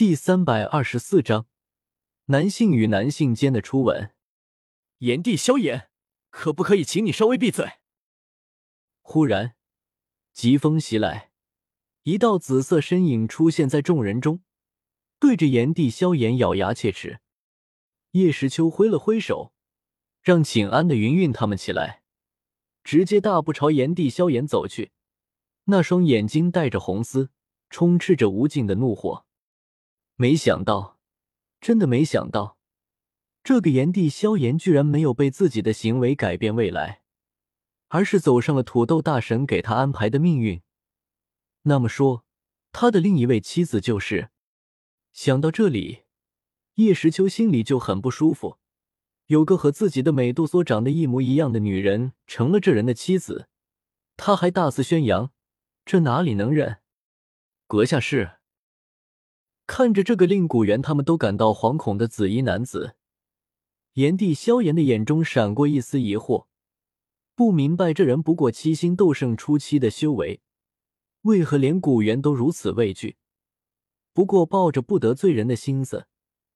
第三百二十四章，男性与男性间的初吻。炎帝萧炎，可不可以请你稍微闭嘴？忽然，疾风袭来，一道紫色身影出现在众人中，对着炎帝萧炎咬牙切齿。叶时秋挥了挥手，让请安的云云他们起来，直接大步朝炎帝萧炎走去，那双眼睛带着红丝，充斥着无尽的怒火。没想到，真的没想到，这个炎帝萧炎居然没有被自己的行为改变未来，而是走上了土豆大神给他安排的命运。那么说，他的另一位妻子就是？想到这里，叶时秋心里就很不舒服。有个和自己的美杜莎长得一模一样的女人成了这人的妻子，他还大肆宣扬，这哪里能忍？阁下是？看着这个令古元他们都感到惶恐的紫衣男子，炎帝萧炎的眼中闪过一丝疑惑，不明白这人不过七星斗圣初期的修为，为何连古元都如此畏惧？不过抱着不得罪人的心思，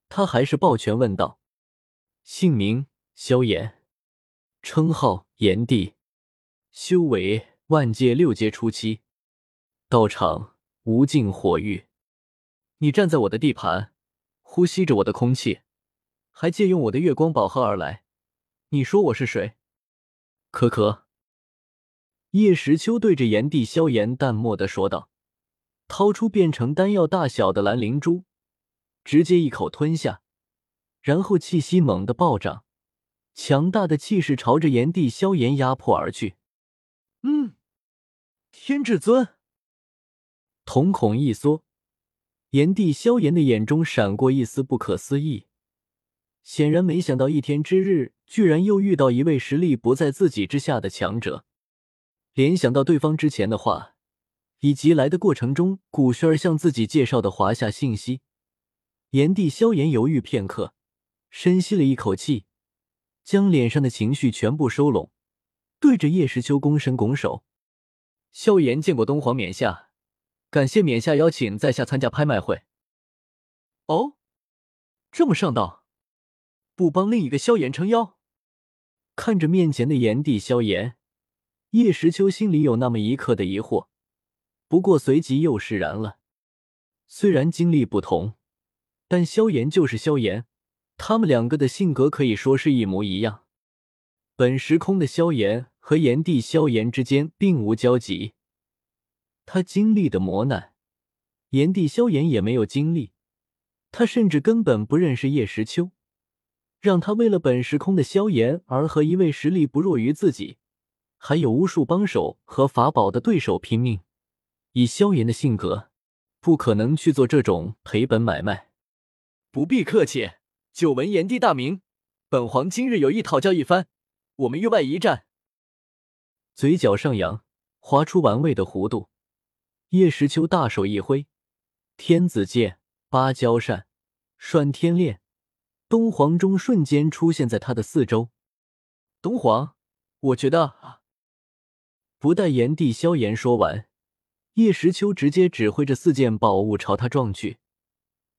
他还是抱拳问道：“姓名？萧炎，称号？炎帝，修为？万界六阶初期，道场？无尽火域。”你站在我的地盘，呼吸着我的空气，还借用我的月光宝盒而来，你说我是谁？可可。叶时秋对着炎帝萧炎淡漠的说道，掏出变成丹药大小的蓝灵珠，直接一口吞下，然后气息猛地暴涨，强大的气势朝着炎帝萧炎压迫而去。嗯，天至尊，瞳孔一缩。炎帝萧炎的眼中闪过一丝不可思议，显然没想到一天之日居然又遇到一位实力不在自己之下的强者。联想到对方之前的话，以及来的过程中古轩儿向自己介绍的华夏信息，炎帝萧炎犹豫片刻，深吸了一口气，将脸上的情绪全部收拢，对着叶时秋躬身拱手：“萧炎见过东皇冕下。”感谢冕下邀请在下参加拍卖会。哦，这么上道，不帮另一个萧炎撑腰？看着面前的炎帝萧炎，叶时秋心里有那么一刻的疑惑，不过随即又释然了。虽然经历不同，但萧炎就是萧炎，他们两个的性格可以说是一模一样。本时空的萧炎和炎帝萧炎之间并无交集。他经历的磨难，炎帝萧炎也没有经历。他甚至根本不认识叶时秋，让他为了本时空的萧炎而和一位实力不弱于自己，还有无数帮手和法宝的对手拼命。以萧炎的性格，不可能去做这种赔本买卖。不必客气，久闻炎帝大名，本皇今日有意讨教一番。我们域外一战。嘴角上扬，划出玩味的弧度。叶时秋大手一挥，天子剑、芭蕉扇、拴天链、东皇钟瞬间出现在他的四周。东皇，我觉得……不待炎帝萧炎说完，叶时秋直接指挥着四件宝物朝他撞去，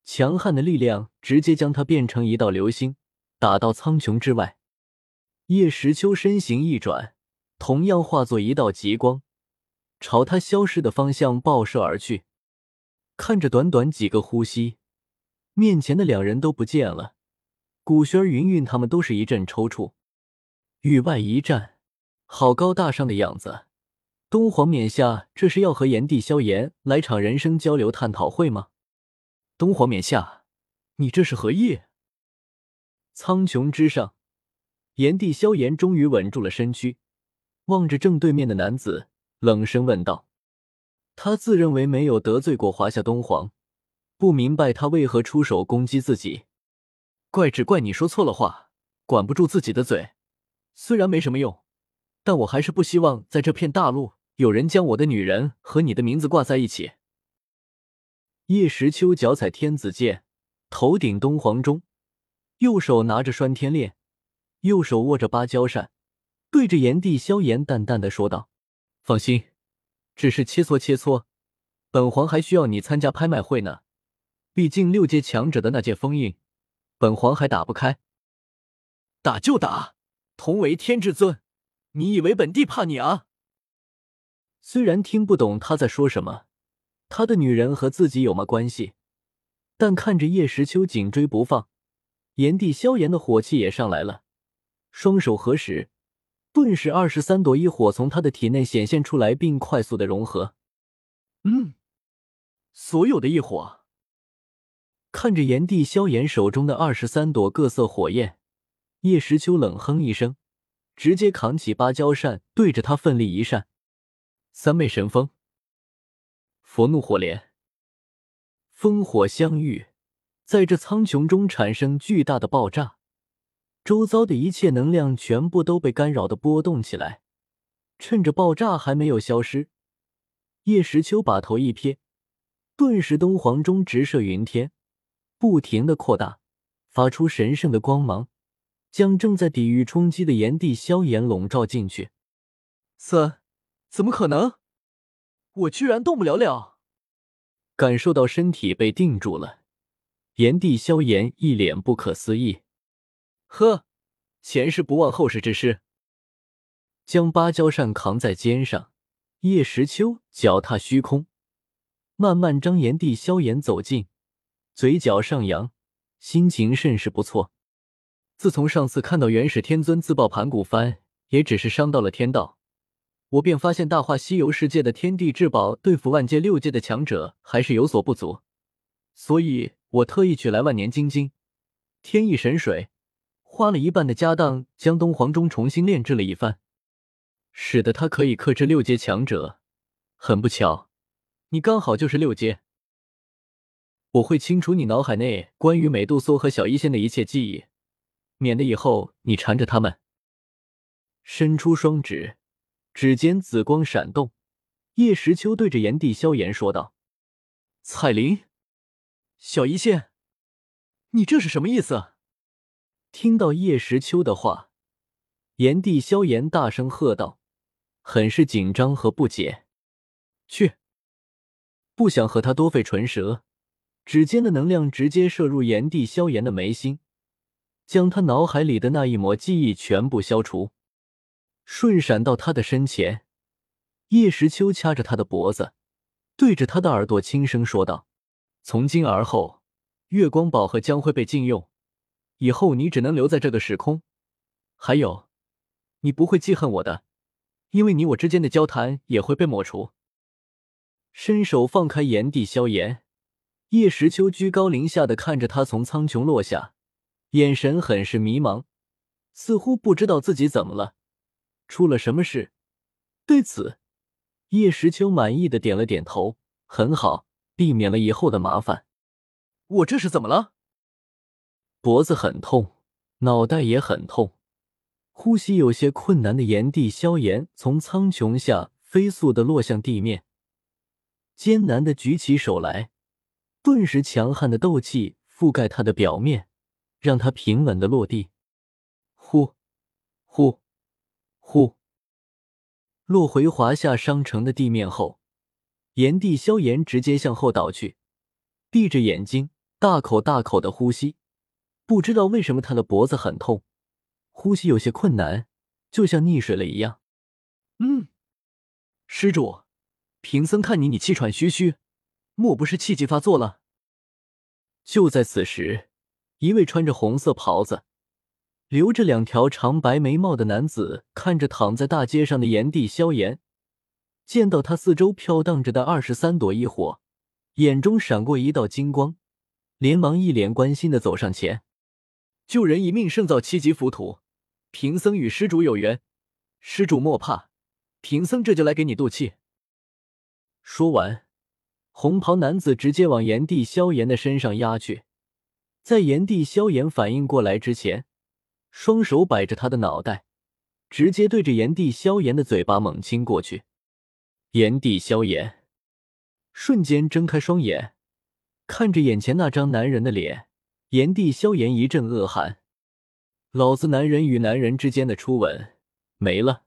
强悍的力量直接将他变成一道流星，打到苍穹之外。叶时秋身形一转，同样化作一道极光。朝他消失的方向爆射而去，看着短短几个呼吸，面前的两人都不见了。古轩、云云他们都是一阵抽搐。域外一战，好高大上的样子。东皇冕下，这是要和炎帝萧炎来场人生交流探讨会吗？东皇冕下，你这是何意？苍穹之上，炎帝萧炎终于稳住了身躯，望着正对面的男子。冷声问道：“他自认为没有得罪过华夏东皇，不明白他为何出手攻击自己。怪只怪你说错了话，管不住自己的嘴。虽然没什么用，但我还是不希望在这片大陆有人将我的女人和你的名字挂在一起。”叶时秋脚踩天子剑，头顶东皇钟，右手拿着拴天链，右手握着芭蕉扇，对着炎帝萧炎淡淡的说道。放心，只是切磋切磋，本皇还需要你参加拍卖会呢。毕竟六阶强者的那件封印，本皇还打不开。打就打，同为天至尊，你以为本帝怕你啊？虽然听不懂他在说什么，他的女人和自己有么关系？但看着叶时秋紧追不放，炎帝萧炎的火气也上来了，双手合十，顿时二十三朵异火从他的体内显现出来，并快速的融合。嗯，所有的异火。看着炎帝萧炎手中的二十三朵各色火焰。叶时秋冷哼一声，直接扛起芭蕉扇，对着他奋力一扇。三昧神风，佛怒火莲，烽火相遇，在这苍穹中产生巨大的爆炸，周遭的一切能量全部都被干扰的波动起来。趁着爆炸还没有消失，叶时秋把头一撇，顿时东皇钟直射云天，不停的扩大，发出神圣的光芒。将正在抵御冲击的炎帝萧炎笼罩进去。三，怎么可能？我居然动不了了！感受到身体被定住了，炎帝萧炎一脸不可思议。呵，前世不忘后世之师。将芭蕉扇扛在肩上，叶时秋脚踏虚空，慢慢张炎帝萧炎走近，嘴角上扬，心情甚是不错。自从上次看到元始天尊自爆盘古幡，也只是伤到了天道，我便发现《大话西游》世界的天地至宝对付万界六界的强者还是有所不足，所以我特意取来万年金晶、天意神水，花了一半的家当将东皇钟重新炼制了一番，使得它可以克制六阶强者。很不巧，你刚好就是六阶，我会清除你脑海内关于美杜莎和小医仙的一切记忆。免得以后你缠着他们。伸出双指，指尖紫光闪动。叶时秋对着炎帝萧炎说道：“彩铃，小医仙，你这是什么意思？”听到叶时秋的话，炎帝萧炎大声喝道，很是紧张和不解。去，不想和他多费唇舌。指尖的能量直接射入炎帝萧炎的眉心。将他脑海里的那一抹记忆全部消除，瞬闪到他的身前。叶时秋掐着他的脖子，对着他的耳朵轻声说道：“从今而后，月光宝盒将会被禁用，以后你只能留在这个时空。还有，你不会记恨我的，因为你我之间的交谈也会被抹除。”伸手放开炎帝萧炎，叶时秋居高临下的看着他从苍穹落下。眼神很是迷茫，似乎不知道自己怎么了，出了什么事。对此，叶时秋满意的点了点头，很好，避免了以后的麻烦。我这是怎么了？脖子很痛，脑袋也很痛，呼吸有些困难的炎帝萧炎从苍穹下飞速的落向地面，艰难的举起手来，顿时强悍的斗气覆盖他的表面。让他平稳的落地，呼，呼，呼，落回华夏商城的地面后，炎帝萧炎直接向后倒去，闭着眼睛，大口大口的呼吸。不知道为什么他的脖子很痛，呼吸有些困难，就像溺水了一样。嗯，施主，贫僧看你你气喘吁吁，莫不是气急发作了？就在此时。一位穿着红色袍子、留着两条长白眉毛的男子，看着躺在大街上的炎帝萧炎，见到他四周飘荡着的二十三朵异火，眼中闪过一道金光，连忙一脸关心的走上前：“救人一命胜造七级浮屠，贫僧与施主有缘，施主莫怕，贫僧这就来给你渡气。”说完，红袍男子直接往炎帝萧炎的身上压去。在炎帝萧炎反应过来之前，双手摆着他的脑袋，直接对着炎帝萧炎的嘴巴猛亲过去。炎帝萧炎瞬间睁开双眼，看着眼前那张男人的脸，炎帝萧炎一阵恶寒：“老子男人与男人之间的初吻没了。”